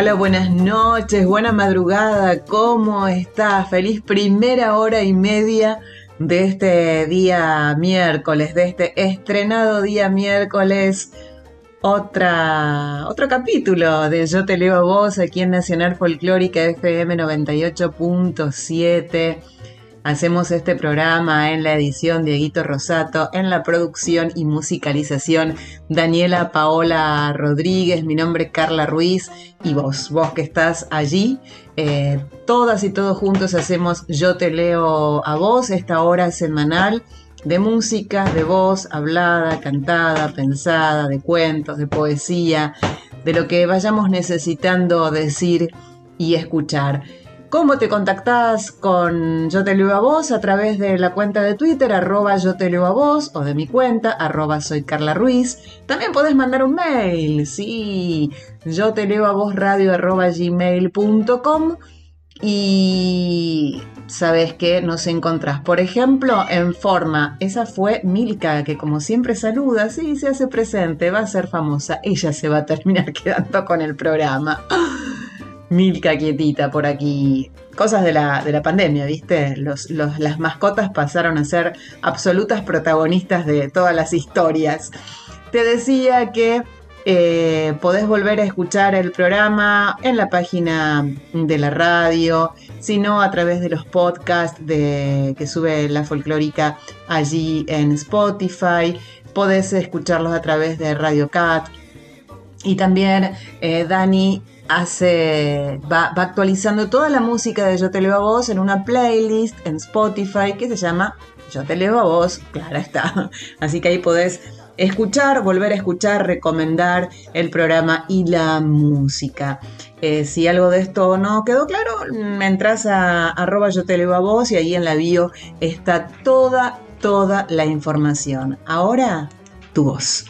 Hola, buenas noches, buena madrugada, ¿cómo estás? Feliz primera hora y media de este día miércoles, de este estrenado día miércoles. Otra, otro capítulo de Yo te leo a vos aquí en Nacional Folclórica FM 98.7 Hacemos este programa en la edición Dieguito Rosato, en la producción y musicalización Daniela Paola Rodríguez, mi nombre es Carla Ruiz y vos, vos que estás allí, eh, todas y todos juntos hacemos Yo te leo a vos, esta hora semanal de música, de voz, hablada, cantada, pensada, de cuentos, de poesía, de lo que vayamos necesitando decir y escuchar. ¿Cómo te contactás con Yo Te Leo a Vos? A través de la cuenta de Twitter, arroba Yo Te Leo a Vos, o de mi cuenta, arroba Soy Carla. También podés mandar un mail, sí, Yo Te Leo a Vos radio arroba gmail.com. Y sabes que nos encontrás, por ejemplo, en forma. Esa fue Milka, que como siempre saluda, sí, se hace presente, va a ser famosa. Ella se va a terminar quedando con el programa. Milka quietita por aquí. Cosas de la, de la pandemia, ¿viste? las mascotas pasaron a ser absolutas protagonistas de todas las historias. Te decía que eh, podés volver a escuchar el programa en la página de la radio, sino a través de los podcasts de, que sube la folclórica allí en Spotify. Podés escucharlos a través de Radio Cat. Y también eh, Dani hace, va, actualizando toda la música de Yo Te Leo a Vos en una playlist en Spotify que se llama Yo Te Leo a Vos, claro está. Así que ahí podés escuchar, volver a escuchar, recomendar el programa y la música. Eh, si algo de esto no quedó claro, me entras a arroba yo te leo a vos y ahí en la bio está toda, toda la información. Ahora, tu voz.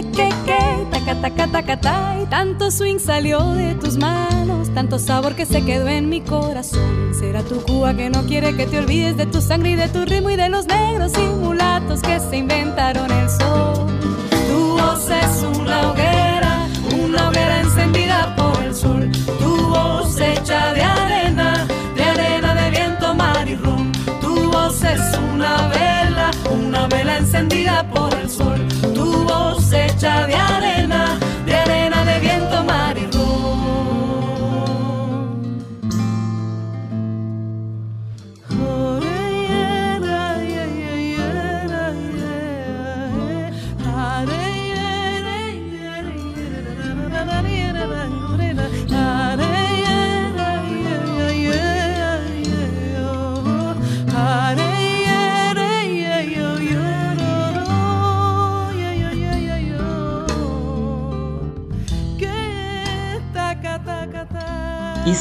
que. Y tanto swing salió de tus manos, tanto sabor que se quedó en mi corazón. Será tu Cuba que no quiere que te olvides de tu sangre y de tu ritmo y de los negros y mulatos que se inventaron el sol. Tu voz es una hoguera,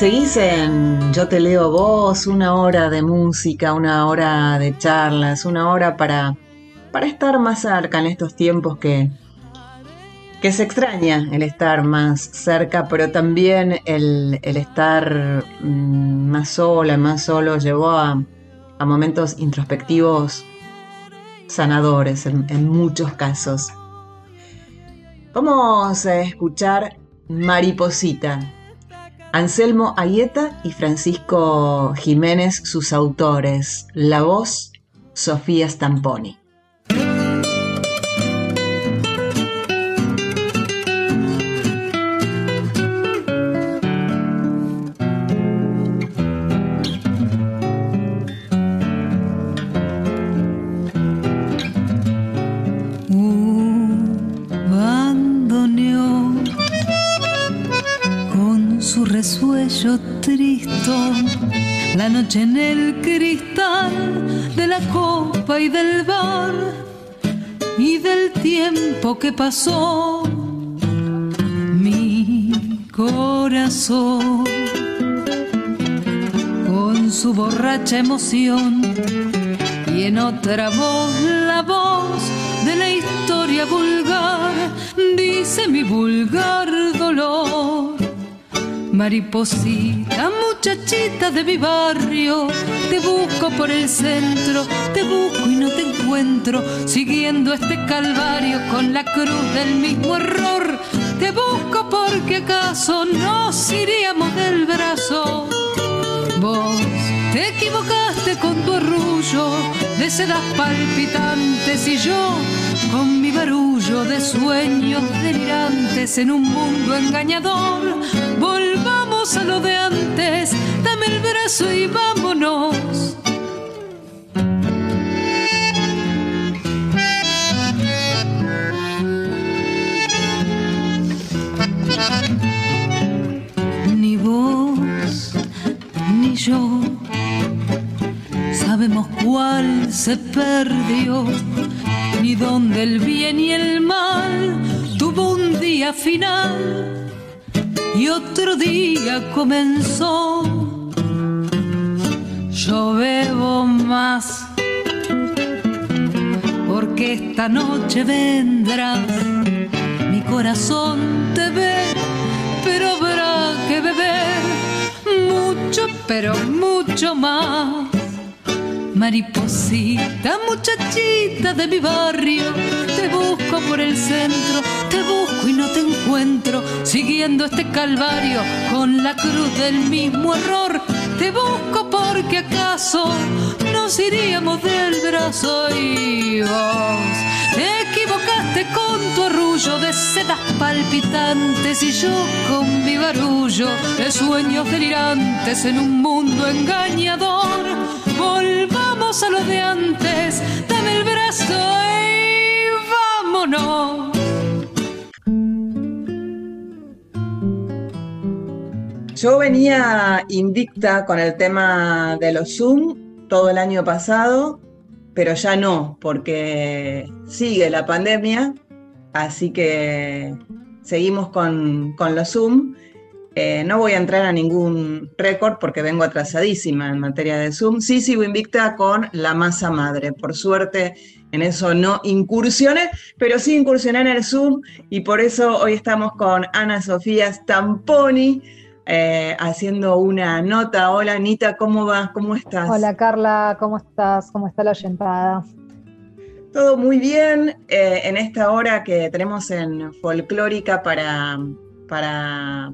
seguís en Yo te leo vos, una hora de música, una hora de charlas, una hora para, para estar más cerca en estos tiempos que, que se extraña el estar más cerca, pero también el, estar mm, más sola, más solo, llevó a, a momentos introspectivos sanadores en, en muchos casos. Vamos a escuchar Mariposita Anselmo Ayeta y Francisco Jiménez, sus autores. La voz, Sofía Stamponi. Noche en el cristal de la copa y del bar y del tiempo que pasó. Mi corazón con su borracha emoción y en otra voz la voz de la historia vulgar dice mi vulgar dolor Mariposita, muchachita de mi barrio, te busco por el centro, te busco y no te encuentro, siguiendo este calvario con la cruz del mismo error. Te busco porque acaso nos iríamos del brazo. Vos te equivocaste con tu arrullo de sedas palpitantes y yo con mi barullo de sueños delirantes en un mundo engañador. A lo de antes, dame el brazo y vámonos. Ni vos ni yo sabemos cuál se perdió ni donde el bien y el mal tuvo un día final y otro día comenzó. Yo bebo más porque esta noche vendrás, mi corazón te ve, pero habrá que beber mucho, pero mucho más Mariposita, muchachita de mi barrio, te busco por el centro, te busco y no te encuentro, siguiendo este calvario con la cruz del mismo error. Te busco porque acaso nos iríamos del brazo y vos te equivocaste con tu arrullo de sedas palpitantes y yo con mi barullo de sueños delirantes en un mundo engañador. A lo de antes, dame el brazo y vámonos. Yo venía invicta con el tema de los Zoom todo el año pasado, pero ya no, porque sigue la pandemia, así que seguimos con, con los Zoom. Eh, no voy a entrar a ningún récord porque vengo atrasadísima en materia de Zoom. Sí sigo invicta con la masa madre. Por suerte en eso no incursioné, pero sí incursioné en el Zoom y por eso hoy estamos con Ana Sofía Stamponi. Eh, haciendo una nota. Hola Anita, ¿cómo vas? ¿Cómo estás? Hola Carla, ¿cómo estás? ¿Cómo está la oyentada? Todo muy bien eh, en esta hora que tenemos en folclórica para, para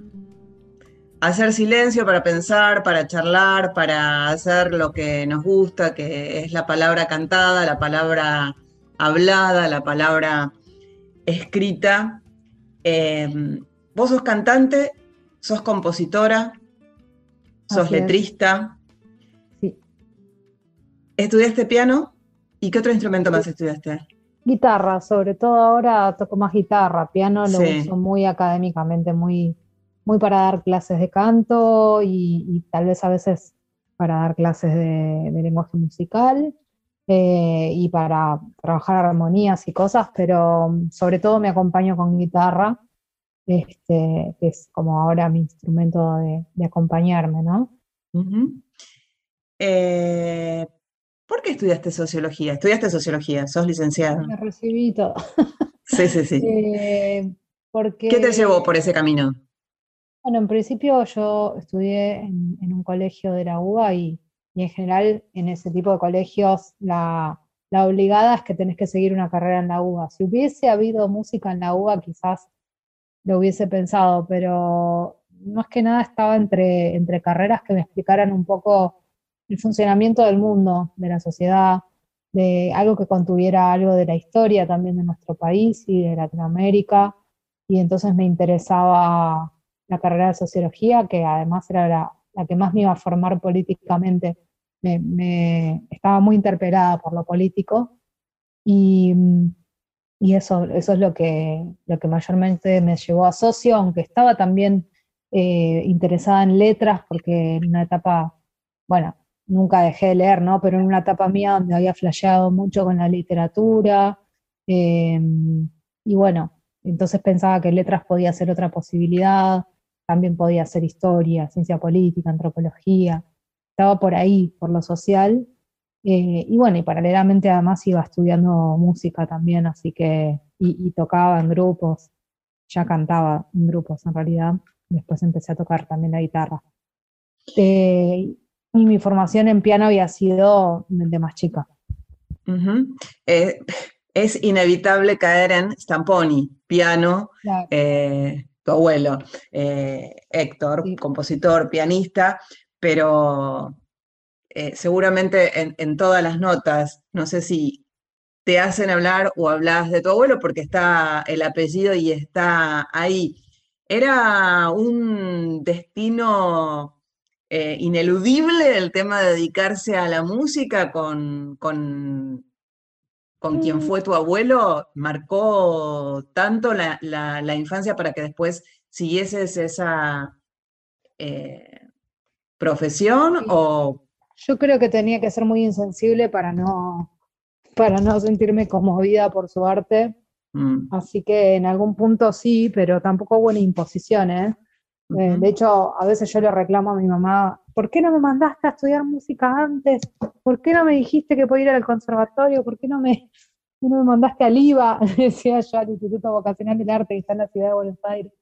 hacer silencio, para pensar, para charlar, para hacer lo que nos gusta, que es la palabra cantada, la palabra hablada, la palabra escrita. Eh, vos sos cantante sos compositora, sos letrista. Sí. ¿Estudiaste piano? ¿Y qué otro instrumento más estudiaste? Guitarra, sobre todo ahora toco más guitarra. Piano lo uso muy académicamente, muy, muy para dar clases de canto y, tal vez a veces para dar clases de, lenguaje musical. Eh, y para trabajar armonías y cosas, pero sobre todo me acompaño con guitarra este, que es como ahora mi instrumento de, acompañarme, ¿no? Eh, ¿Por qué estudiaste sociología? ¿Estudiaste sociología? ¿Sos licenciada? Me recibí todo. Sí, sí, sí. Eh, porque, ¿Qué te llevó por ese camino? Bueno, en principio yo estudié en, un colegio de la UBA y, en general en ese tipo de colegios la, la obligada es que tenés que seguir una carrera en la UBA. Si hubiese habido música en la UBA, quizás lo hubiese pensado, pero más que nada estaba entre, entre carreras que me explicaran un poco el funcionamiento del mundo, de la sociedad, de algo que contuviera algo de la historia también de nuestro país y de Latinoamérica. Y entonces me interesaba la carrera de sociología, que además era la, la que más me iba a formar políticamente. Me, me, estaba muy interpelada por lo político. Y, y eso, eso es lo que, lo que mayormente me llevó a socio, aunque estaba también eh, interesada en letras, porque en una etapa, bueno, nunca dejé de leer, ¿no? Pero en una etapa mía donde había flasheado mucho con la literatura, em, y bueno, entonces pensaba que letras podía ser otra posibilidad, también podía ser historia, ciencia política, antropología, estaba por ahí, por lo social, eh, y bueno, y paralelamente además iba estudiando música también, así que, y, tocaba en grupos, ya cantaba en grupos en realidad, después empecé a tocar también la guitarra. Eh, y mi formación en piano había sido de más chica. Eh, es inevitable caer en Stamponi, piano, tu abuelo, Héctor, compositor, pianista, pero eh, seguramente en, todas las notas, no sé si te hacen hablar o hablas de tu abuelo porque está el apellido y está ahí. ¿Era un destino eh, ineludible el tema de dedicarse a la música con, con, quien fue tu abuelo? ¿Marcó tanto la, infancia para que después siguieses esa eh, profesión o yo creo que tenía que ser muy insensible para no, para no sentirme conmovida por su arte. Mm. Así que en algún punto sí, pero tampoco hubo una imposición. ¿eh? Eh, de hecho, a veces yo le reclamo a mi mamá, ¿por qué no me mandaste a estudiar música antes? ¿Por qué no me dijiste que podía ir al conservatorio? ¿Por qué no me, no me mandaste al IVA? Decía yo al Instituto Vocacional del Arte que está en la ciudad de Buenos Aires.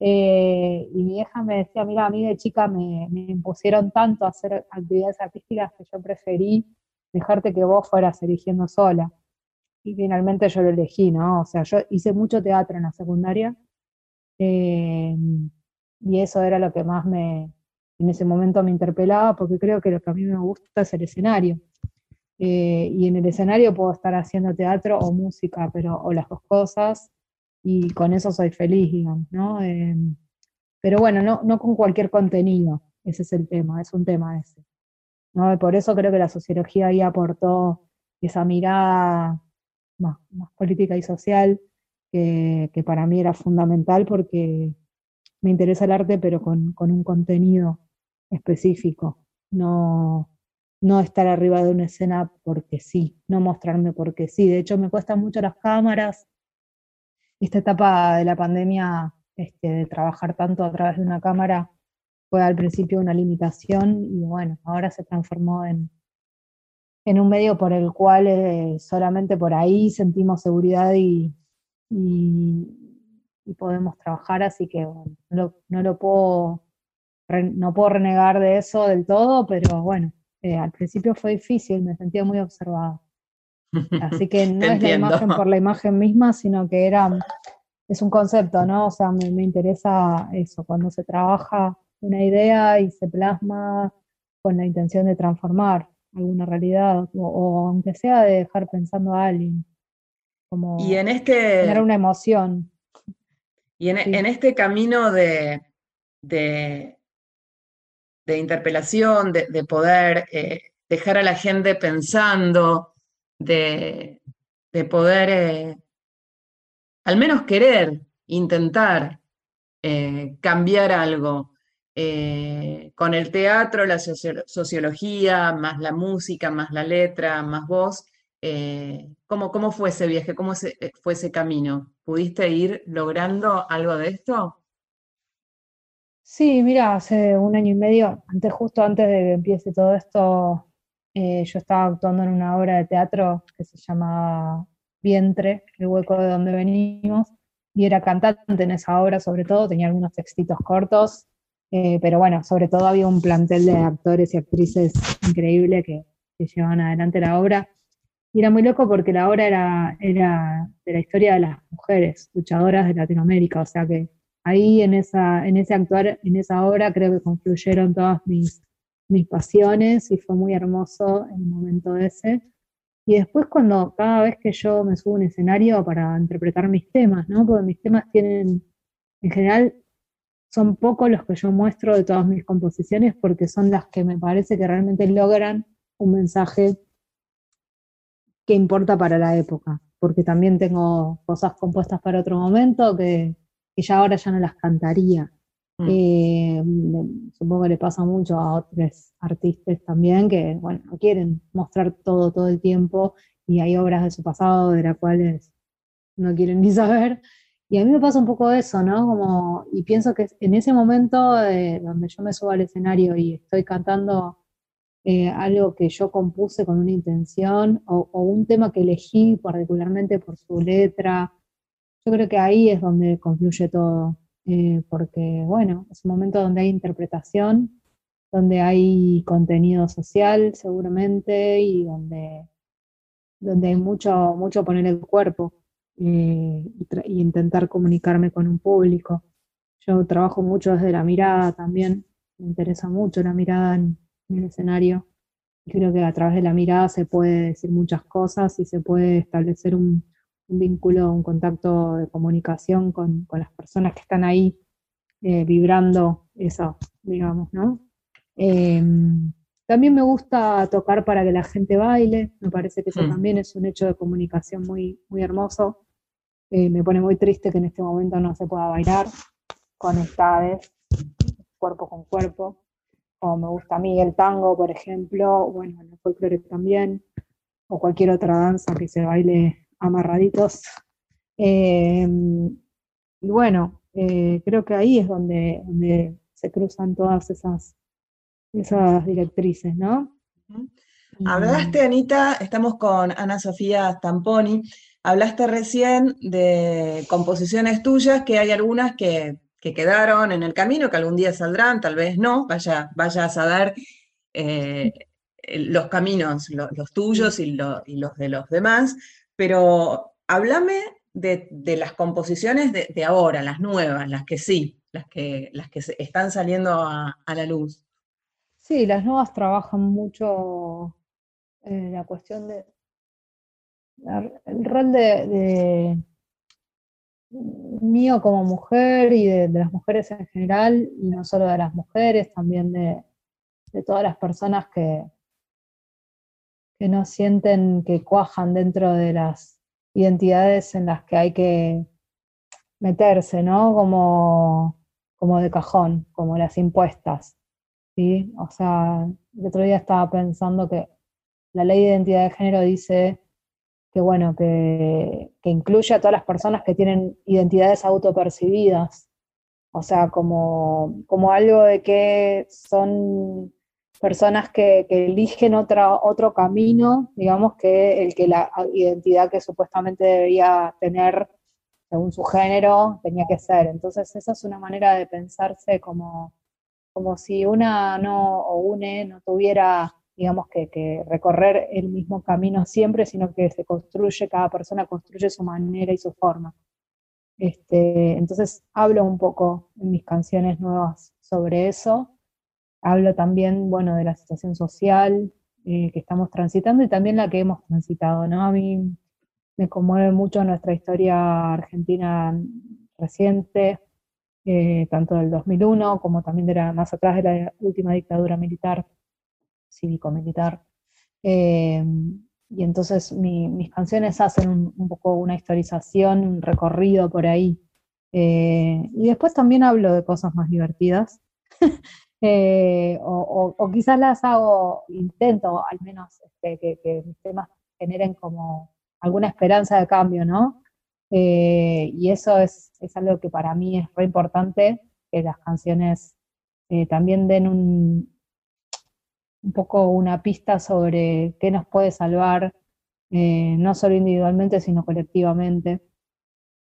Eh, y mi hija me decía, mira, a mí de chica me, impusieron tanto a hacer actividades artísticas que yo preferí dejarte que vos fueras eligiendo sola. Y finalmente yo lo elegí, ¿no? O sea, yo hice mucho teatro en la secundaria eh, y eso era lo que más me, en ese momento me interpelaba porque creo que lo que a mí me gusta es el escenario. Eh, y en el escenario puedo estar haciendo teatro o música, pero o las dos cosas, y con eso soy feliz, digamos, ¿no? Em, pero bueno, no, con cualquier contenido, ese es el tema, es un tema ese. ¿no? Por eso creo que la sociología ahí aportó esa mirada más, política y social, que, para mí era fundamental porque me interesa el arte, pero con un contenido específico, no, no estar arriba de una escena porque sí, no mostrarme porque sí. De hecho, me cuestan mucho las cámaras, esta etapa de la pandemia, este, de trabajar tanto a través de una cámara, fue al principio una limitación y bueno, ahora se transformó en, en un medio por el cual eh, solamente por ahí sentimos seguridad y, y, podemos trabajar, así que no, lo, puedo, no puedo renegar de eso del todo, pero bueno, eh, al principio fue difícil, me sentía muy observada. Así que no es la imagen por la imagen misma, sino que era, es un concepto, ¿no? O sea, me, interesa eso, cuando se trabaja una idea y se plasma con la intención de transformar alguna realidad, o, aunque sea de dejar pensando a alguien, como y en este, tener una emoción. Y en, este camino de, de, interpelación, de, poder eh, dejar a la gente pensando, de, poder eh, al menos querer intentar eh, cambiar algo. Con el teatro, la sociología, más la música, más la letra, más voz, ¿cómo, ¿cómo, fue ese viaje? ¿Cómo fue ese camino? ¿Pudiste ir logrando algo de esto? Sí, mira, hace un año y medio, antes, justo antes de que empiece todo esto, eh, yo estaba actuando en una obra de teatro que se llama Vientre, el hueco de donde venimos, y era cantante en esa obra sobre todo, tenía algunos textitos cortos, eh, pero bueno, sobre todo había un plantel de actores y actrices increíble que, que llevaban adelante la obra. Y era muy loco porque la obra era, era de la historia de las mujeres luchadoras de Latinoamérica, o sea que ahí en, esa, en ese actuar, en esa obra creo que confluyeron todas mis mis pasiones y fue muy hermoso el momento ese. Y después cuando cada vez que yo me subo a un escenario para interpretar mis temas, ¿no? Porque mis temas tienen, en general, son pocos los que yo muestro de todas mis composiciones porque son las que me parece que realmente logran un mensaje que importa para la época. Porque también tengo cosas compuestas para otro momento que, que ya ahora ya no las cantaría Mm. Eh, supongo que le pasa mucho a otros artistas también que, bueno, no quieren mostrar todo todo el tiempo y hay obras de su pasado de las cuales no quieren ni saber. Y a mí me pasa un poco eso, ¿no? Como, y pienso que en ese momento donde yo me subo al escenario y estoy cantando eh, algo que yo compuse con una intención o, un tema que elegí particularmente por su letra, yo creo que ahí es donde confluye todo. Eh, porque bueno, es un momento donde hay interpretación, donde hay contenido social seguramente y donde, donde hay mucho, mucho poner el cuerpo eh, y, intentar comunicarme con un público. Yo trabajo mucho desde la mirada también, me interesa mucho la mirada en, el escenario y creo que a través de la mirada se puede decir muchas cosas y se puede establecer un, un vínculo, un contacto de comunicación con, las personas que están ahí eh, vibrando eso, digamos, ¿no? Em, también me gusta tocar para que la gente baile, me parece que eso mm. también es un hecho de comunicación muy, muy hermoso. Eh, me pone muy triste que en este momento no se pueda bailar conectadas, cuerpo con cuerpo, como me gusta a mí el tango, por ejemplo, bueno, el folclore también, o cualquier otra danza que se baile amarraditos. Eh, y bueno, eh, creo que ahí es donde, donde, se cruzan todas esas, esas directrices, ¿no? Hablaste, Anita, estamos con Ana Sofía Stamponi, hablaste recién de composiciones tuyas, que hay algunas que, quedaron en el camino, que algún día saldrán, tal vez no, vaya, vaya a saber eh, los caminos, los tuyos y, y, los de los demás, pero háblame de, las composiciones de, ahora, las nuevas, las que sí, las que, están saliendo a, la luz. Sí, las nuevas trabajan mucho eh, la cuestión de el rol de, mío como mujer y de, las mujeres en general, y no solo de las mujeres, también de, de todas las personas que, que no sienten que cuajan dentro de las identidades en las que hay que meterse, ¿no? Como, como de cajón, como las impuestas. ¿sí? O sea, el otro día estaba pensando que la ley de identidad de género dice que, bueno, que, que incluye a todas las personas que tienen identidades autopercibidas. O sea, como, como algo de que son personas que, eligen otra, otro camino, digamos, que el que la identidad que supuestamente debería tener según su género tenía que ser. Entonces, esa es una manera de pensarse como, como si una no o une no tuviera, digamos, que, que recorrer el mismo camino siempre, sino que se construye, cada persona construye su manera y su forma. Este, entonces hablo un poco en mis canciones nuevas sobre eso Hablo también, bueno, de la situación social eh, que estamos transitando y también la que hemos transitado, ¿no? A mí me conmueve mucho nuestra historia argentina reciente, eh, tanto del 2001 como también de la, más atrás de la última dictadura militar, cívico-militar. Eh, y entonces mis canciones hacen un, poco una historización, un recorrido por ahí. y después también hablo de cosas más divertidas. Eh, o, quizás las hago, intento al menos este, que, mis temas generen como alguna esperanza de cambio, ¿no? Eh, y eso es, algo que para mí es re importante, que las canciones eh, también den un, un poco una pista sobre qué nos puede salvar, no solo individualmente, sino colectivamente.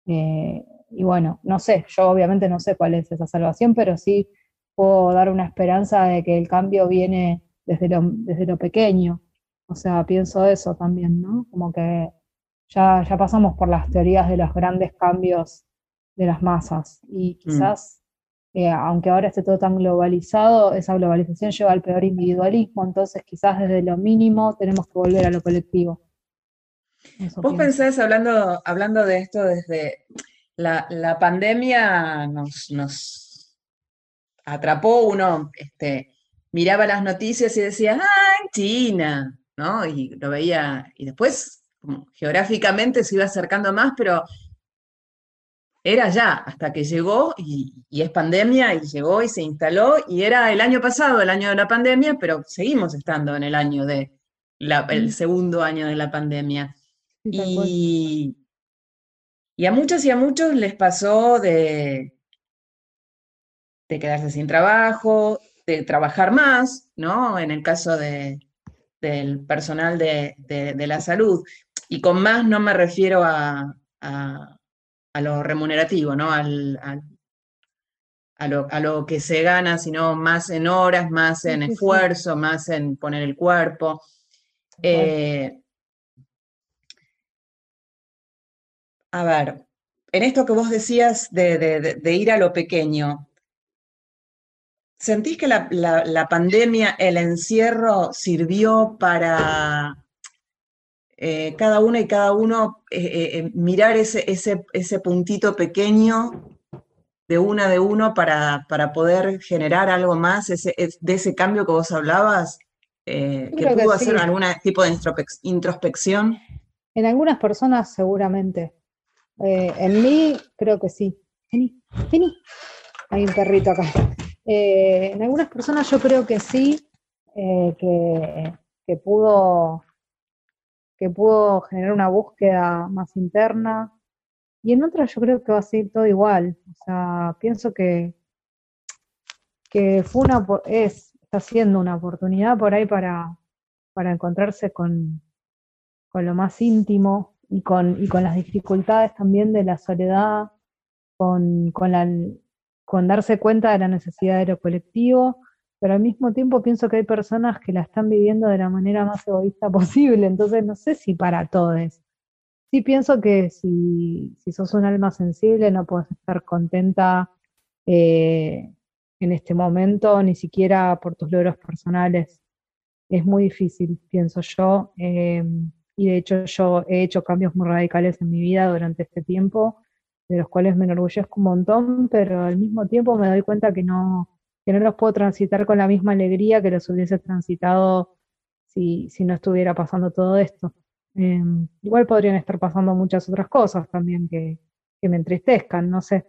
y bueno, no sé, yo obviamente no sé cuál es esa salvación, pero sí puedo dar una esperanza de que el cambio viene desde lo, desde lo pequeño. O sea, pienso eso también, ¿no? Como que ya, ya pasamos por las teorías de los grandes cambios de las masas y mm. quizás, eh, aunque ahora esté todo tan globalizado, esa globalización lleva al peor individualismo, entonces quizás desde lo mínimo tenemos que volver a lo colectivo. Vos pensás, hablando, hablando de esto desde la, la pandemia nos, nos atrapó uno, este, miraba las noticias y decía, ah, China, ¿no? Y lo veía, y después geográficamente se iba acercando más, pero era ya, hasta que llegó y, es pandemia y llegó y se instaló y era el año pasado, el año de la pandemia, pero seguimos estando en el año de el segundo año de la pandemia. Y, y a muchos y a muchos les pasó de, de quedarse sin trabajo, de trabajar más, ¿no? En el caso de, del personal de, la salud. Y con más no me refiero a, a, lo remunerativo, ¿no? Al, a, lo, a, lo, que se gana, sino más en horas, más en esfuerzo, más en poner el cuerpo. Eh, a ver, en esto que vos decías de, ir a lo pequeño, ¿sentís que la, pandemia, el encierro sirvió para eh, cada una y cada uno eh, mirar ese, ese, ese, puntito pequeño de una de uno para, para poder generar algo más ese, de ese cambio que vos hablabas? Eh, que pudo hacer algún tipo de introspección? En algunas personas seguramente. Eh, en mí creo que sí. Vení, vení. Hay un perrito acá. Eh, en algunas personas yo creo que sí, que, que, pudo, que pudo generar una búsqueda más interna. Y en otras yo creo que va a ser todo igual. O sea, pienso que, que fue una, es siendo una oportunidad por ahí para, para encontrarse con, con, lo más íntimo y con, y con las dificultades también de la soledad, con, con, la, con darse cuenta de la necesidad de lo colectivo, pero al mismo tiempo pienso que hay personas que la están viviendo de la manera más egoísta posible, entonces no sé si para todos. Sí pienso que si, si sos un alma sensible no puedes estar contenta eh, en este momento, ni siquiera por tus logros personales. Es muy difícil, pienso yo, em, y de hecho yo he hecho cambios muy radicales en mi vida durante este tiempo, de los cuales me enorgullezco un montón, pero al mismo tiempo me doy cuenta que no, que no los puedo transitar con la misma alegría que los hubiese transitado si, si no estuviera pasando todo esto. Em, igual podrían estar pasando muchas otras cosas también que, que me entristezcan, no sé.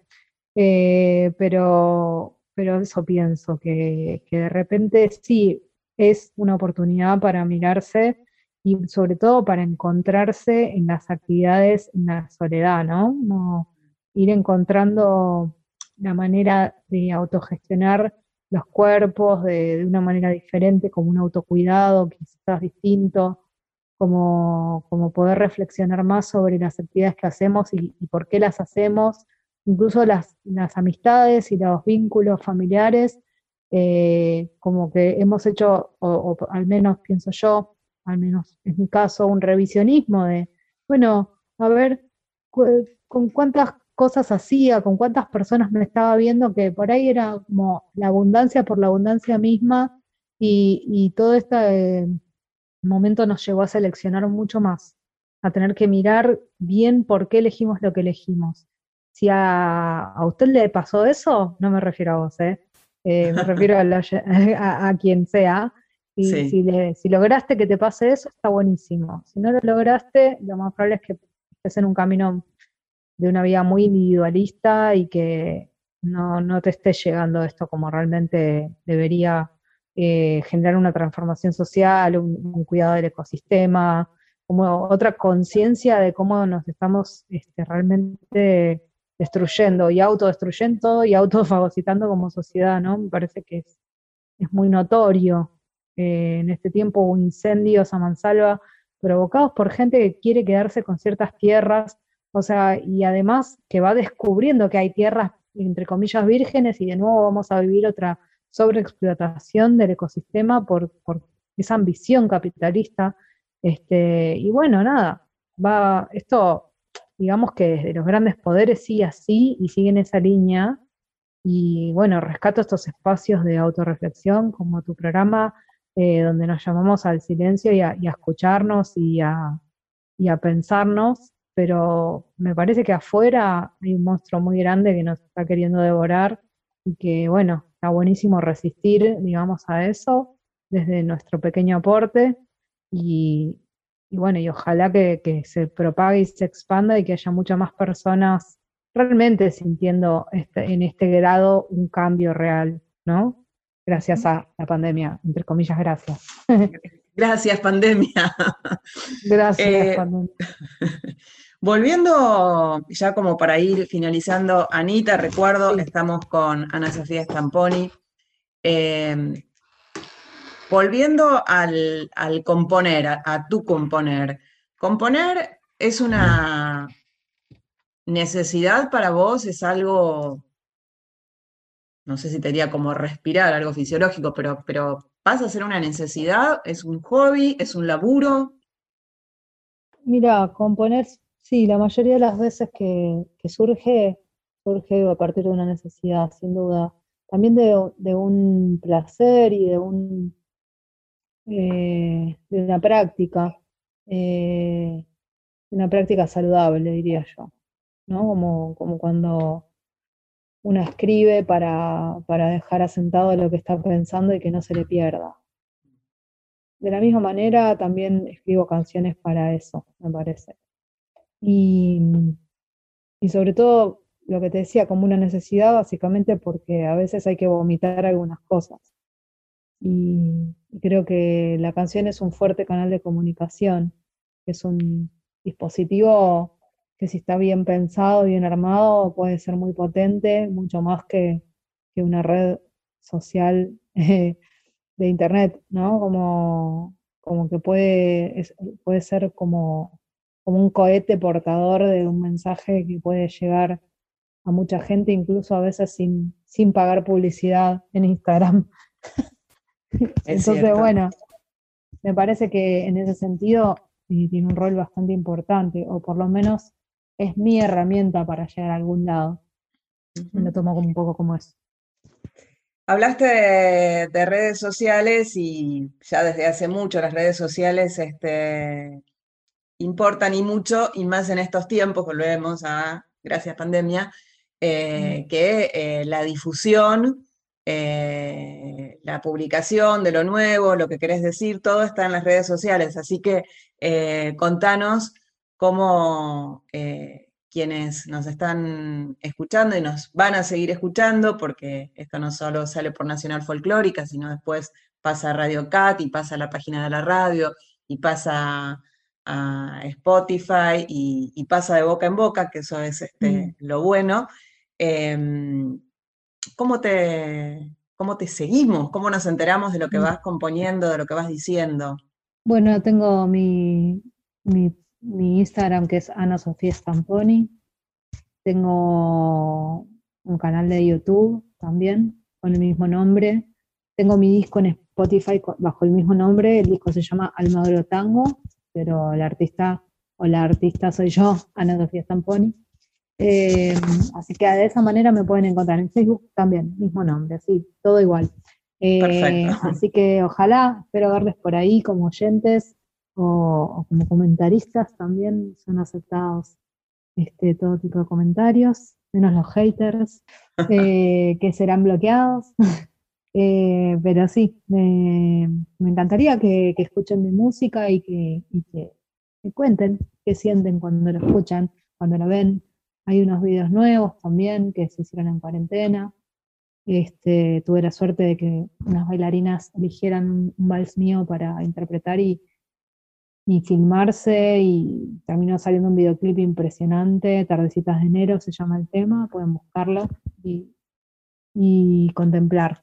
Eh, pero, pero eso pienso, que, de repente sí es una oportunidad para mirarse y sobre todo para encontrarse en las actividades en la soledad, ¿no? Ir encontrando la manera de autogestionar los cuerpos de, una manera diferente, como un autocuidado, quizás distinto, como, poder reflexionar más sobre las actividades que hacemos y por qué las hacemos incluso las, amistades y los vínculos familiares, eh, como que hemos hecho, o, al menos pienso yo, al menos en mi caso, un revisionismo de, bueno, a ver, con cuántas cosas hacía, con cuántas personas me estaba viendo, que por ahí era como la abundancia por la abundancia misma y, todo este momento nos llevó a seleccionar mucho más, a tener que mirar bien por qué elegimos lo que elegimos si a, usted le pasó eso, no me refiero a vos, ¿eh? eh me refiero a, quien sea. Y si, lograste que te pase eso, está buenísimo. Si no lo lograste, lo más probable es que estés en un camino de una vida muy individualista y que no, te esté llegando esto como realmente debería eh, generar una transformación social, un, cuidado del ecosistema, como otra conciencia de cómo nos estamos este, realmente destruyendo y autodestruyendo y autofagocitando como sociedad, ¿no? Me parece que es, es muy notorio. Eh, en este tiempo incendios a mansalva provocados por gente que quiere quedarse con ciertas tierras, o sea, y además que va descubriendo que hay tierras, entre comillas, vírgenes y de nuevo vamos a vivir otra sobreexplotación del ecosistema por, esa ambición capitalista. Este, y bueno, nada, va, esto digamos que desde los grandes poderes sigue así y sigue en esa línea. Y bueno, rescato estos espacios de autorreflexión como tu programa, eh, donde nos llamamos al silencio y a, escucharnos y a, pensarnos, pero me parece que afuera hay un monstruo muy grande que nos está queriendo devorar y que bueno, está buenísimo resistir, digamos, a eso desde nuestro pequeño aporte y, y bueno, y ojalá que, se propague y se expanda y que haya muchas más personas realmente sintiendo este, en este grado un cambio real, ¿no? Gracias a la pandemia, entre comillas, gracias. Gracias, pandemia. Gracias, eh, pandemia. Volviendo ya como para ir finalizando, Anita, recuerdo, estamos con Ana Sofía Stamponi. Em, volviendo al, componer, a, tu componer. ¿Componer es una necesidad para vos? ¿Es algo, no sé si te diría como respirar, algo fisiológico, pero, pero pasa a ser una necesidad? ¿Es un hobby? ¿Es un laburo? Mira, componer Sí, la mayoría de las veces que, surge, surge a partir de una necesidad, sin duda. También de, un placer y de, un, eh, de una práctica, eh, una práctica saludable, diría yo. ¿no? Como, como cuando uno escribe para, para dejar asentado lo que está pensando y que no se le pierda. De la misma manera, también escribo canciones para eso, me parece. Y, y sobre todo, lo que te decía, como una necesidad, básicamente porque a veces hay que vomitar algunas cosas. Y, creo que la canción es un fuerte canal de comunicación, es un dispositivo que si está bien pensado, bien armado, puede ser muy potente, mucho más que, que una red social de internet, ¿no? Como, como que puede, puede ser como como un cohete portador de un mensaje que puede llegar a mucha gente, incluso a veces sin, sin pagar publicidad en Instagram. Entonces, bueno, me parece que en ese sentido eh, tiene un rol bastante importante, o por lo menos es mi herramienta para llegar a algún lado. Me lo tomo como un poco como eso. Hablaste de, de, redes sociales y ya desde hace mucho las redes sociales este, importan y mucho, y más en estos tiempos, volvemos a, gracias pandemia, eh, mm. que eh, la difusión, eh, la publicación de lo nuevo, lo que querés decir, todo está en las redes sociales. Así que contanos cómo quienes nos están escuchando y nos van a seguir escuchando, porque esto no solo sale por Nacional Folclórica, sino después pasa a Radio Cat y pasa a la página de la radio y pasa a Spotify y, pasa de boca en boca, que eso es este, mm. lo bueno. Em, ¿cómo, te, ¿Cómo te seguimos? ¿Cómo nos enteramos de lo que mm. vas componiendo, de lo que vas diciendo? Bueno, tengo mi, mi, Instagram que es Ana Sofía Stamponi. Tengo un canal de YouTube también con el mismo nombre. Tengo mi disco en Spotify bajo el mismo nombre. El disco se llama Almagro Tango pero la artista o la artista soy yo, Ana Sofía Stamponi. Eh, así que de esa manera me pueden encontrar en Facebook también, mismo nombre, así, todo igual. Eh, así que ojalá, espero verles por ahí como oyentes o, como comentaristas también, son aceptados este, todo tipo de comentarios, menos los haters, eh, que serán bloqueados. Eh, pero sí, me, encantaría que, escuchen mi música y que, me cuenten qué sienten cuando lo escuchan, cuando lo ven. Hay unos videos nuevos también que se hicieron en cuarentena. Este, tuve la suerte de que unas bailarinas eligieran un, vals mío para interpretar y, y filmarse y terminó saliendo un videoclip impresionante, Tardecitas de enero se llama el tema, pueden buscarlo y, y contemplar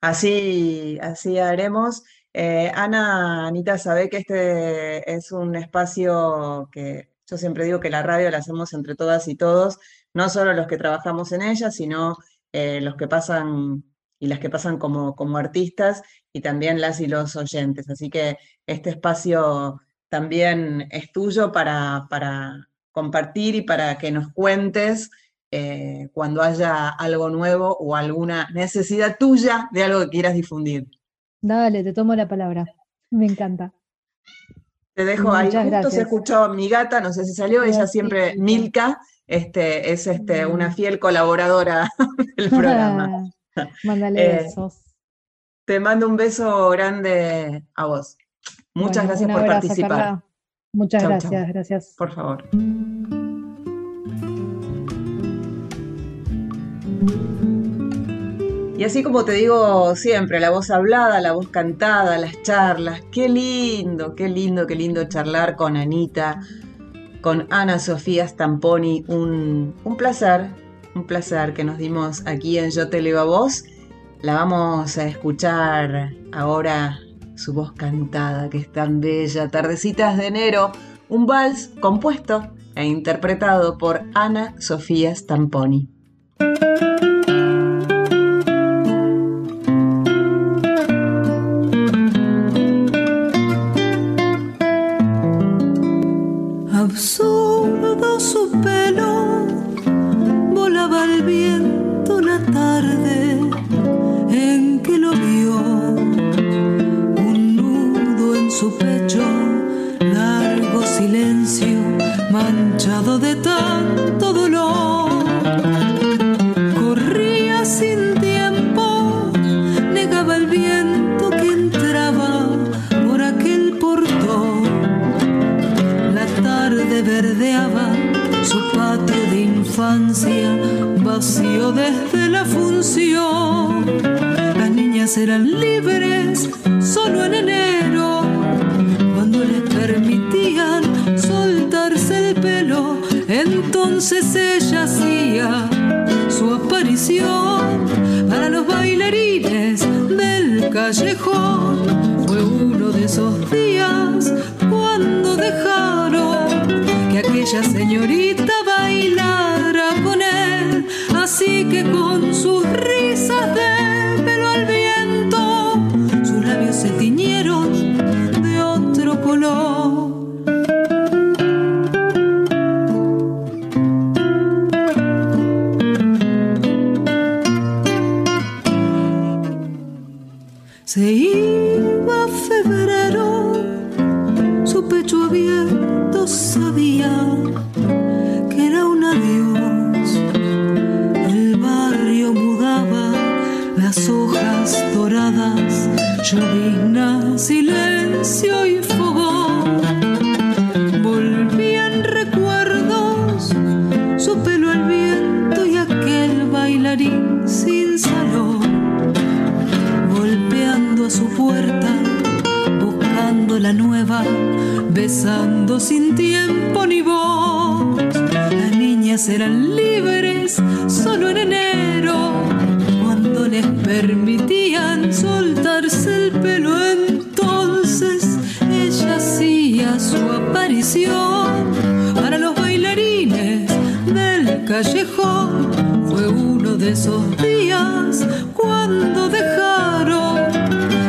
Así, así haremos. Eh, Ana, Anita, sabe que este es un espacio que yo siempre digo que la radio la hacemos entre todas y todos, no solo los que trabajamos en ella, sino eh, los que pasan y las que pasan como, como artistas y también las y los oyentes. Así que este espacio también es tuyo para, para compartir y para que nos cuentes eh, cuando haya algo nuevo o alguna necesidad tuya de algo que quieras difundir. Dale, te tomo la palabra. Me encanta. Te dejo ahí. Justo se escuchó mi gata, no sé si salió, ella siempre, Milka, este, es este, una fiel colaboradora del programa. Mándale eh, besos. Te mando un beso grande a vos. Muchas gracias por participar. Muchas gracias, gracias. Por favor. Y así como te digo siempre, la voz hablada, la voz cantada, las charlas, qué lindo, qué lindo, qué lindo charlar con Anita, con Ana Sofía Stamponi, un, un placer, un placer que nos dimos aquí en Yo Te Leo a Vos. La vamos a escuchar ahora su voz cantada, que es tan bella, Tardecitas de enero, un vals compuesto e interpretado por Ana Sofía Stamponi. serán libres solo en enero, cuando les permitían soltarse el pelo, entonces ella hacía su aparición para los bailarines del callejón. Fue uno de esos días cuando dejaron que aquella señorita heladas, llovizna, silencio y fogón. Volvían recuerdos, su pelo al viento y aquel bailarín sin salón, golpeando a su puerta, buscando la nueva, besando sin tiempo ni voz. Las niñas eran libres les permitían soltarse el pelo. Entonces ella hacía su aparición para los bailarines del callejón. Fue uno de esos días cuando dejaron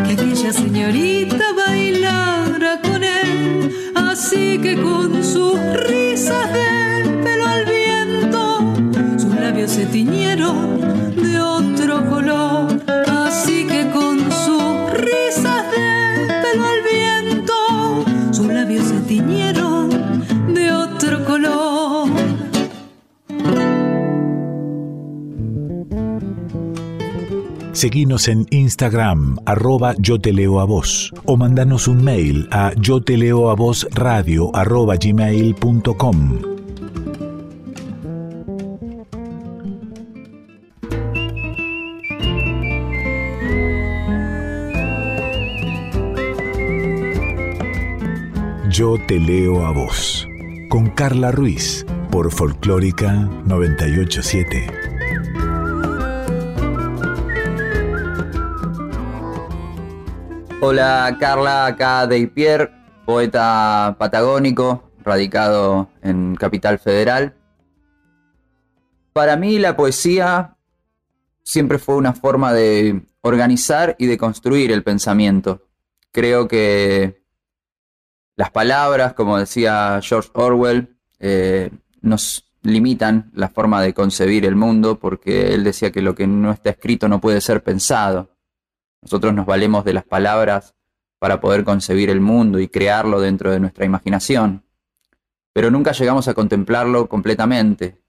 que aquella señorita bailara con él. Así que con sus risas de pelo al viento, sus labios se tiñeron Seguinos en Instagram, arroba yo te leo a vos, o mandanos un mail a yo te leo a vos radio arroba. Yo te leo a vos, con Carla Ruiz, por Folclórica 987. Hola Carla, acá de Pierre, poeta patagónico, radicado en Capital Federal. Para mí la poesía siempre fue una forma de organizar y de construir el pensamiento. Creo que las palabras, como decía George Orwell, eh, nos limitan la forma de concebir el mundo porque él decía que lo que no está escrito no puede ser pensado. Nosotros nos valemos de las palabras para poder concebir el mundo y crearlo dentro de nuestra imaginación, pero nunca llegamos a contemplarlo completamente.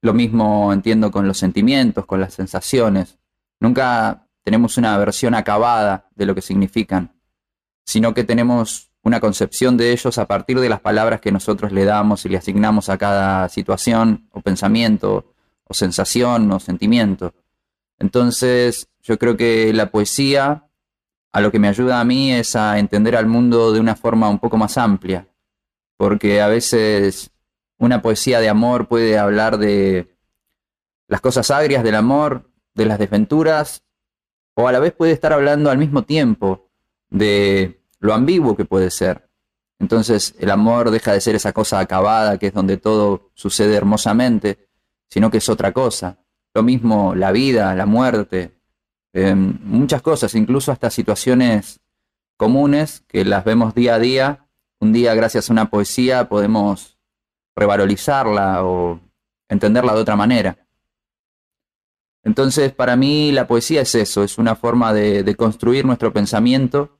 Lo mismo entiendo con los sentimientos, con las sensaciones. Nunca tenemos una versión acabada de lo que significan, sino que tenemos una concepción de ellos a partir de las palabras que nosotros le damos y le asignamos a cada situación o pensamiento o sensación o sentimiento. Entonces, yo creo que la poesía a lo que me ayuda a mí es a entender al mundo de una forma un poco más amplia, porque a veces una poesía de amor puede hablar de las cosas agrias del amor, de las desventuras, o a la vez puede estar hablando al mismo tiempo de lo ambiguo que puede ser. Entonces el amor deja de ser esa cosa acabada que es donde todo sucede hermosamente, sino que es otra cosa. Lo mismo la vida, la muerte, em, muchas cosas, incluso hasta situaciones comunes que las vemos día a día. Un día gracias a una poesía podemos revalorizarla o entenderla de otra manera. Entonces, para mí la poesía es eso, es una forma de, construir nuestro pensamiento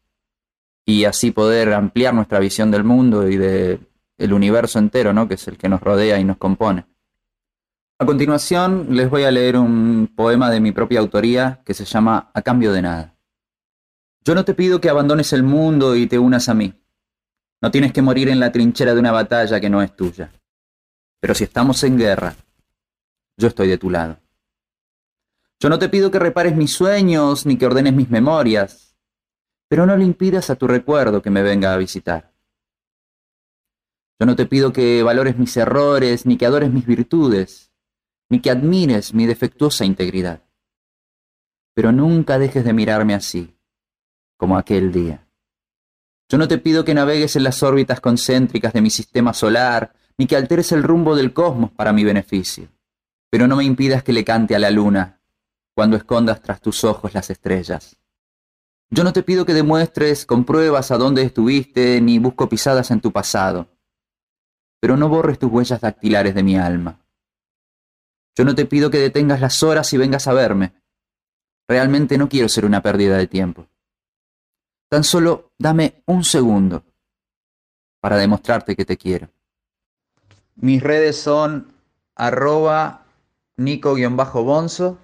y así poder ampliar nuestra visión del mundo y del universo entero, ¿no? que es el que nos rodea y nos compone. A continuación les voy a leer un poema de mi propia autoría que se llama A cambio de nada. Yo no te pido que abandones el mundo y te unas a mí. No tienes que morir en la trinchera de una batalla que no es tuya. Pero si estamos en guerra, yo estoy de tu lado. Yo no te pido que repares mis sueños ni que ordenes mis memorias, pero no le impidas a tu recuerdo que me venga a visitar. Yo no te pido que valores mis errores ni que adores mis virtudes, ni que admires mi defectuosa integridad. Pero nunca dejes de mirarme así, como aquel día. Yo no te pido que navegues en las órbitas concéntricas de mi sistema solar, ni que alteres el rumbo del cosmos para mi beneficio. Pero no me impidas que le cante a la luna cuando escondas tras tus ojos las estrellas. Yo no te pido que demuestres con pruebas a dónde estuviste, ni busco pisadas en tu pasado, pero no borres tus huellas dactilares de mi alma. Yo no te pido que detengas las horas y vengas a verme. Realmente no quiero ser una pérdida de tiempo. Tan solo dame un segundo para demostrarte que te quiero. Mis redes son arroba nico-bonzo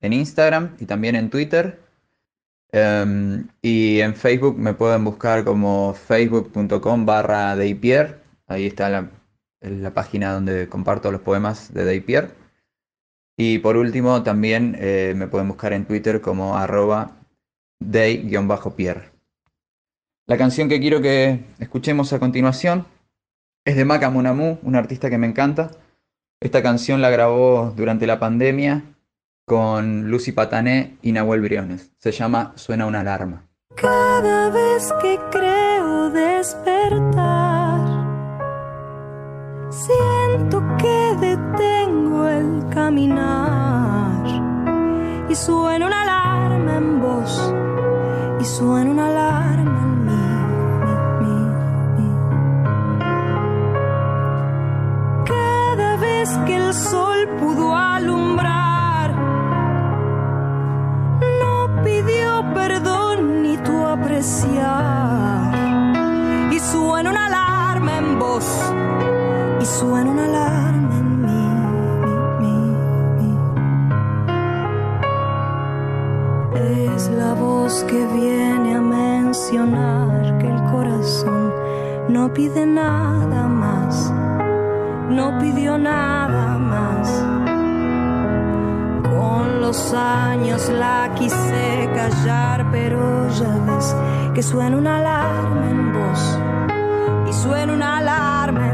en Instagram y también en Twitter. Em, y en Facebook me pueden buscar como facebook.com barra. Ahí está la, página donde comparto los poemas de Deipier. Y por último también eh, me pueden buscar en Twitter como arroba Dei-Pierre. La canción que quiero que escuchemos a continuación es de Maca Monamu, un artista que me encanta. Esta canción la grabó durante la pandemia con Lucy Patané y Nahuel Briones. Se llama Suena una alarma. Cada vez que creo despertar, siento que detengo caminar y suena una alarma en voz y suena una alarma en mí. Cada vez que el sol pudo alumbrar Y suena una alarma en voz, y suena voz que viene a mencionar que el corazón no pide nada más, no pidió nada más. Los años la quise callar, pero ya ves que suena una alarma en vos y suena una alarma en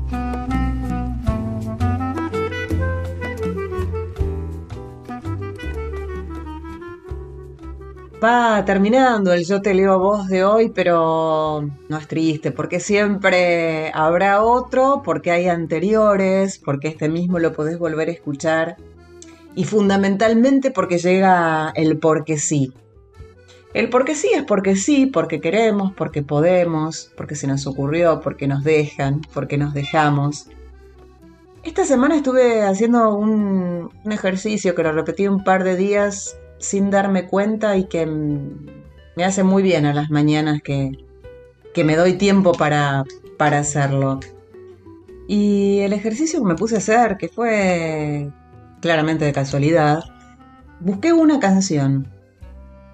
Va terminando el Yo te leo a vos de hoy, pero no es triste, porque siempre habrá otro, porque hay anteriores, porque este mismo lo podés volver a escuchar y fundamentalmente porque llega el porque sí. El porque sí es porque sí, porque queremos, porque podemos, porque se nos ocurrió, porque nos dejan, porque nos dejamos. Esta semana estuve haciendo un, un ejercicio que lo repetí un par de días sin darme cuenta y que me hace muy bien a las mañanas que, me doy tiempo para, para hacerlo. Y el ejercicio que me puse a hacer, que fue claramente de casualidad, busqué una canción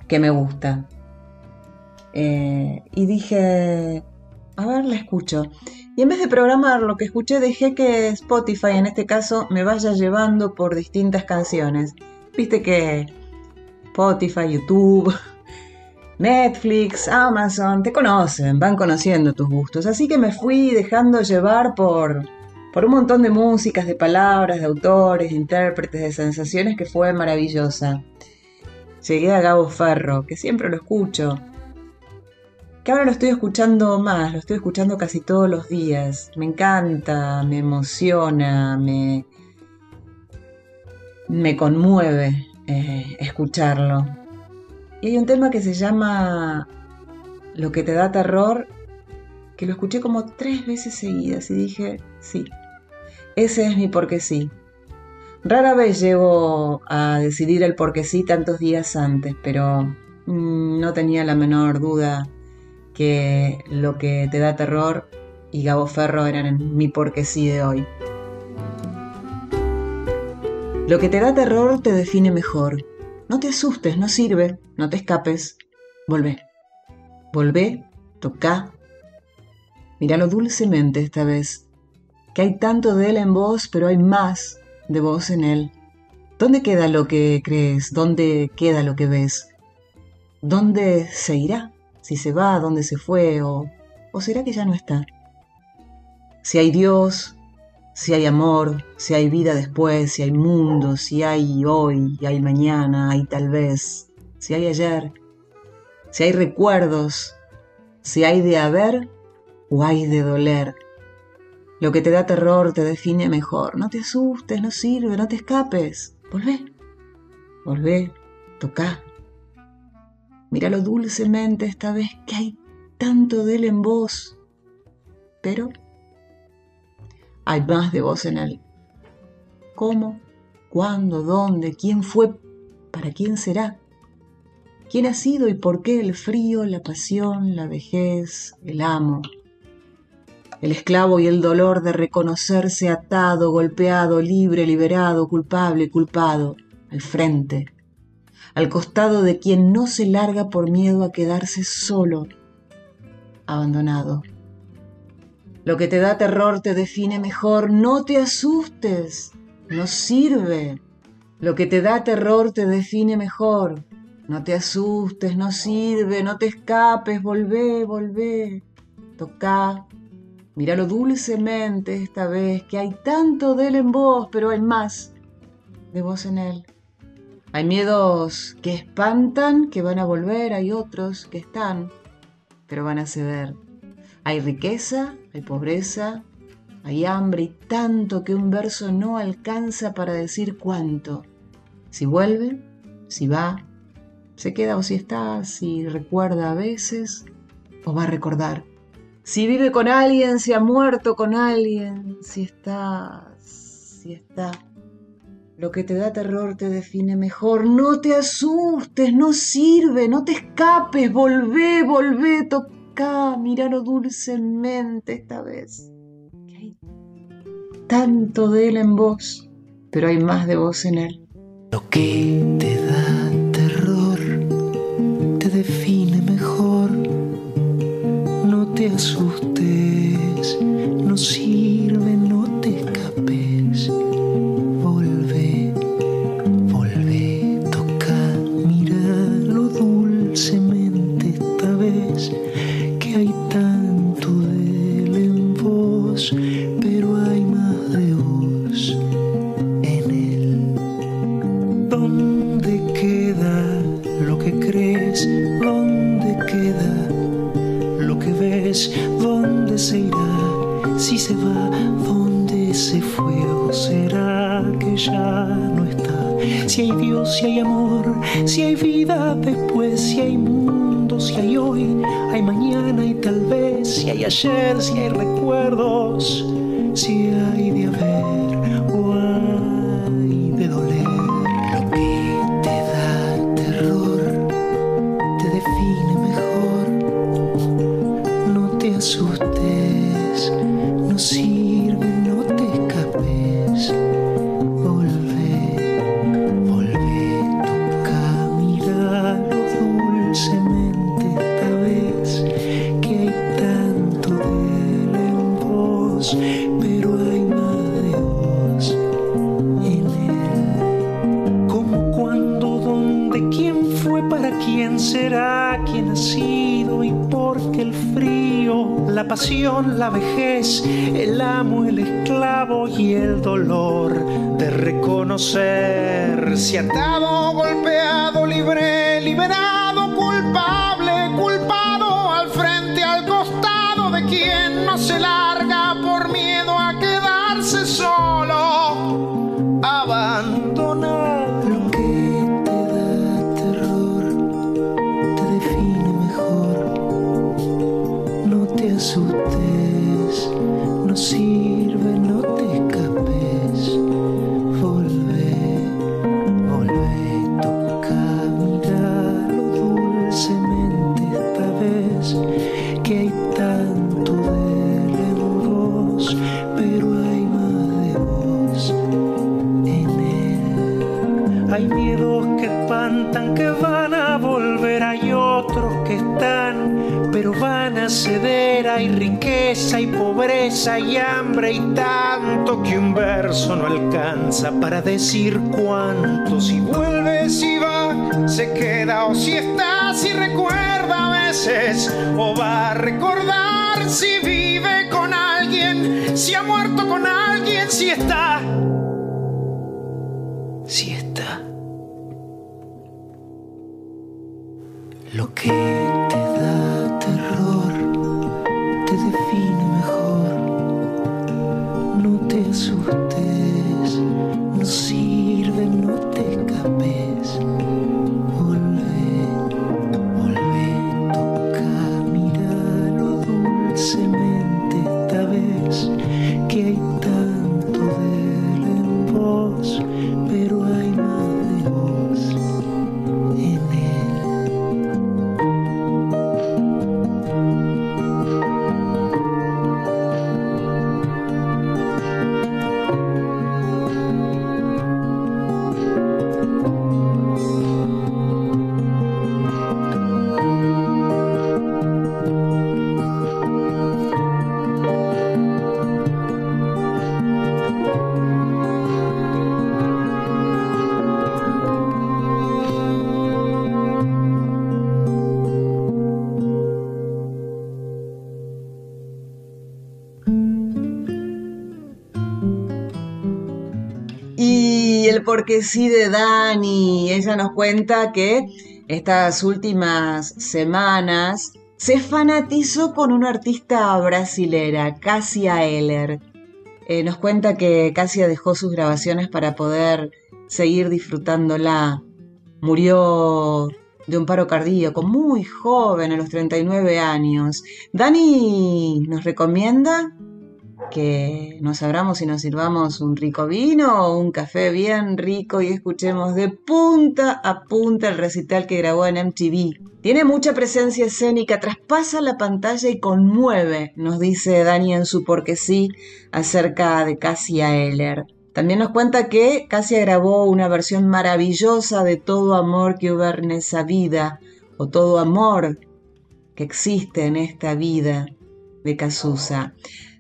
que me gusta. Eh, y dije, a ver, la escucho. Y en vez de programar lo que escuché, dejé que Spotify, en este caso, me vaya llevando por distintas canciones. Viste que Spotify, YouTube, Netflix, Amazon, te conocen, van conociendo tus gustos. Así que me fui dejando llevar por, por un montón de músicas, de palabras, de autores, de intérpretes, de sensaciones que fue maravillosa. Llegué a Gabo Ferro, que siempre lo escucho, que ahora lo estoy escuchando más, lo estoy escuchando casi todos los días. Me encanta, me emociona, me, me conmueve eh, escucharlo. Y hay un tema que se llama Lo que te da terror, que lo escuché como tres veces seguidas y dije, sí, ese es mi porque sí. Rara vez llego a decidir el porque sí tantos días antes, pero mm, no tenía la menor duda que lo que te da terror y Gabo Ferro eran mi porque sí de hoy. Lo que te da terror te define mejor. No te asustes, no sirve, no te escapes. Volvé. Volvé, toca. Míralo dulcemente esta vez. Que hay tanto de él en vos, pero hay más de vos en él. ¿Dónde queda lo que crees? ¿Dónde queda lo que ves? ¿Dónde se irá? Si se va, ¿dónde se fue? ¿O, o será que ya no está? Si hay Dios, si hay amor, si hay vida después, si hay mundo, si hay hoy, hay mañana, hay tal vez, si hay ayer, si hay recuerdos, si hay de haber o hay de doler. Lo que te da terror te define mejor. No te asustes, no sirve, no te escapes. Volvé, volvé, toca. Míralo dulcemente esta vez que hay tanto de él en vos. Pero hay más de vos en él. ¿Cómo? ¿Cuándo? ¿Dónde? ¿Quién fue? ¿Para quién será? ¿Quién ha sido y por qué el frío, la pasión, la vejez, el amo? El esclavo y el dolor de reconocerse atado, golpeado, libre, liberado, culpable, culpado, al frente, al costado de quien no se larga por miedo a quedarse solo, abandonado. Lo que te da terror te define mejor. No te asustes. No sirve. Lo que te da terror te define mejor. No te asustes, no sirve, no te escapes, volvé, volvé. Toca. Míralo dulcemente esta vez, que hay tanto de él en vos, pero hay más de vos en él. Hay miedos que espantan, que van a volver, hay otros que están, pero van a ceder. Hay riqueza, hay pobreza, hay hambre y tanto que un verso no alcanza para decir cuánto. Si vuelve, si va, se queda o si está, si recuerda a veces o va a recordar. Si vive con alguien, si ha muerto con alguien, si está, si está. Lo que te da terror te define mejor. No te asustes, no sirve, no te escapes, volvé, volvé, toca acá, míralo dulcemente esta vez. Que hay tanto de él en vos, pero hay más de vos en él. Lo que te da terror te define mejor. No te asustes, Si hay amor, si hay vida después, si hay mundo, si hay hoy, hay mañana y tal vez, si hay ayer, si hay recuerdos, si hay el amo, el esclavo y el dolor de reconocerse atado, golpeado, libre, liberado, y hambre y tanto que un verso no alcanza para decir cuánto. Si vuelve, si va, se queda o si está, si recuerda a veces o va a recordar si vive con alguien, si ha muerto con alguien, si está porque sí de Dani, ella nos cuenta que estas últimas semanas se fanatizó con una artista brasilera, Cassia Eller. Eh, nos cuenta que Cassia dejó sus grabaciones para poder seguir disfrutándola. Murió de un paro cardíaco muy joven, a los 39 años. Dani nos recomienda que nos abramos y nos sirvamos un rico vino o un café bien rico y escuchemos de punta a punta el recital que grabó en MTV. Tiene mucha presencia escénica, traspasa la pantalla y conmueve, nos dice Dani en su porque sí acerca de Cassia Eller. También nos cuenta que Cassia grabó una versión maravillosa de Todo amor que hubo en esa vida, o Todo amor que existe en esta vida, de Casusa.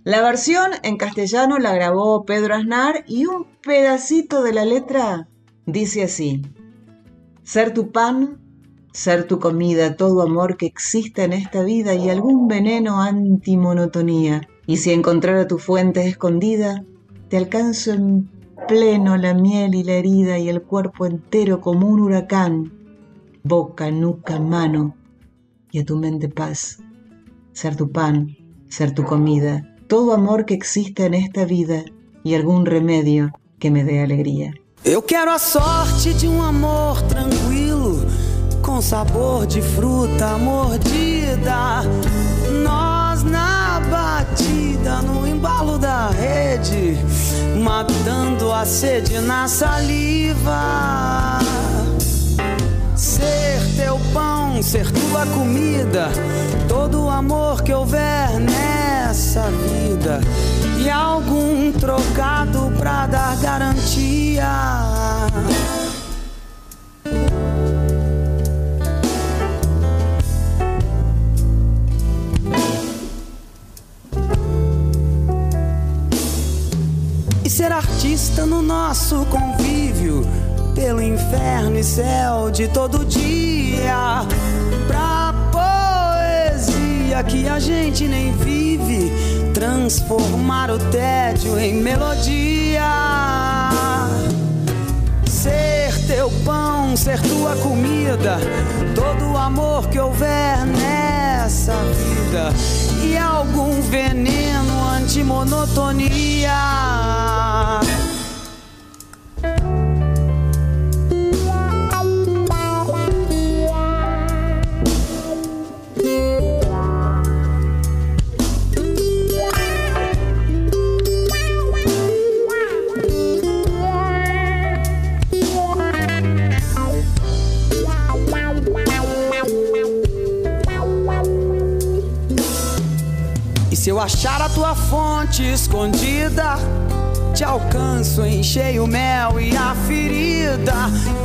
La versión en castellano la grabó Pedro Aznar y un pedacito de la letra dice así. Ser tu pan, ser tu comida, todo amor que existe en esta vida y algún veneno antimonotonía. Y si encontrara tu fuente escondida, te alcanzo en pleno la miel y la herida y el cuerpo entero como un huracán, boca, nuca, mano, y a tu mente paz. Ser tu pan, ser tu comida, todo amor que existe en esta vida y algún remedio que me dé alegría. Eu quero a sorte de um amor tranquilo, com sabor de fruta mordida. Nós na batida, no embalo da rede, matando a sede na saliva. Ser teu pão, ser tua comida, todo o amor que houver nessa vida e algum trocado pra dar garantia. E ser artista no nosso convívio, pelo inferno e céu de todo dia, pra poesia que a gente nem vive transformar o tédio em melodia. Ser teu pão, ser tua comida, todo o amor que houver nessa vida e algum veneno antimonotonia. Se achar a tua fonte escondida, te alcanço em cheio mel e a ferida.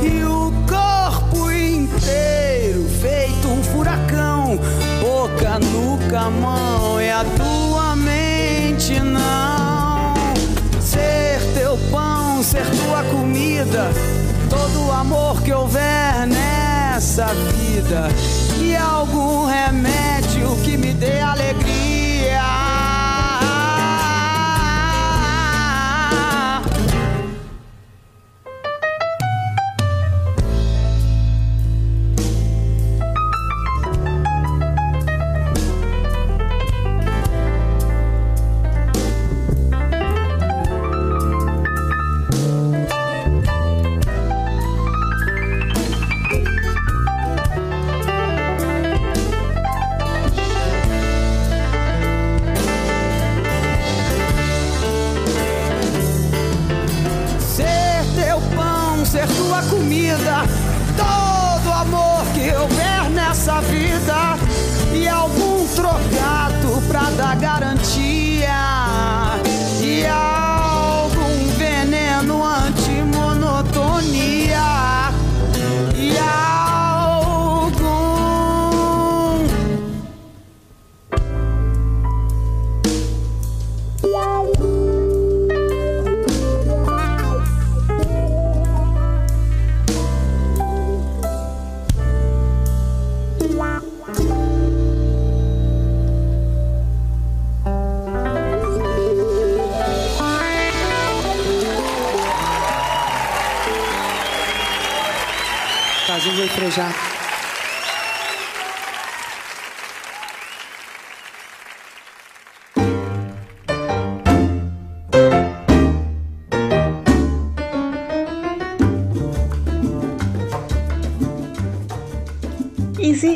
E o corpo inteiro feito um furacão, boca, nuca, mão e a tua mente não. Ser teu pão, ser tua comida, todo o amor que houver nessa vida. E algum remédio que me dê alegria.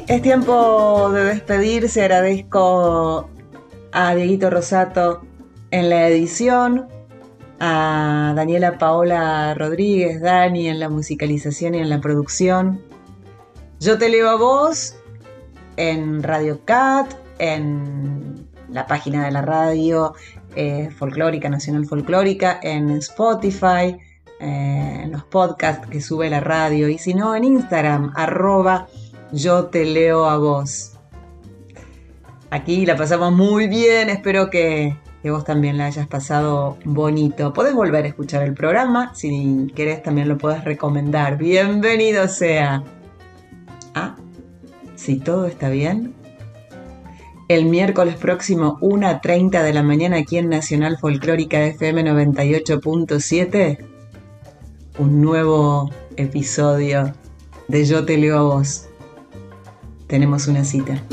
Es tiempo de despedirse. Agradezco a Dieguito Rosato en la edición, a Daniela Paola Rodríguez, Dani en la musicalización y en la producción. Yo te leo a vos en Radio Cat, en la página de la radio eh, folclórica, nacional folclórica, en Spotify, eh, en los podcasts que sube la radio y si no en Instagram, arroba yo te leo a vos. Aquí la pasamos muy bien, espero que, vos también la hayas pasado bonito. Podés volver a escuchar el programa, si querés también lo podés recomendar. Bienvenido sea. Ah, si todo está bien. El miércoles próximo, 1.30 de la mañana, aquí en Nacional Folclórica FM 98.7, un nuevo episodio de Yo te leo a vos. Tenemos una cita.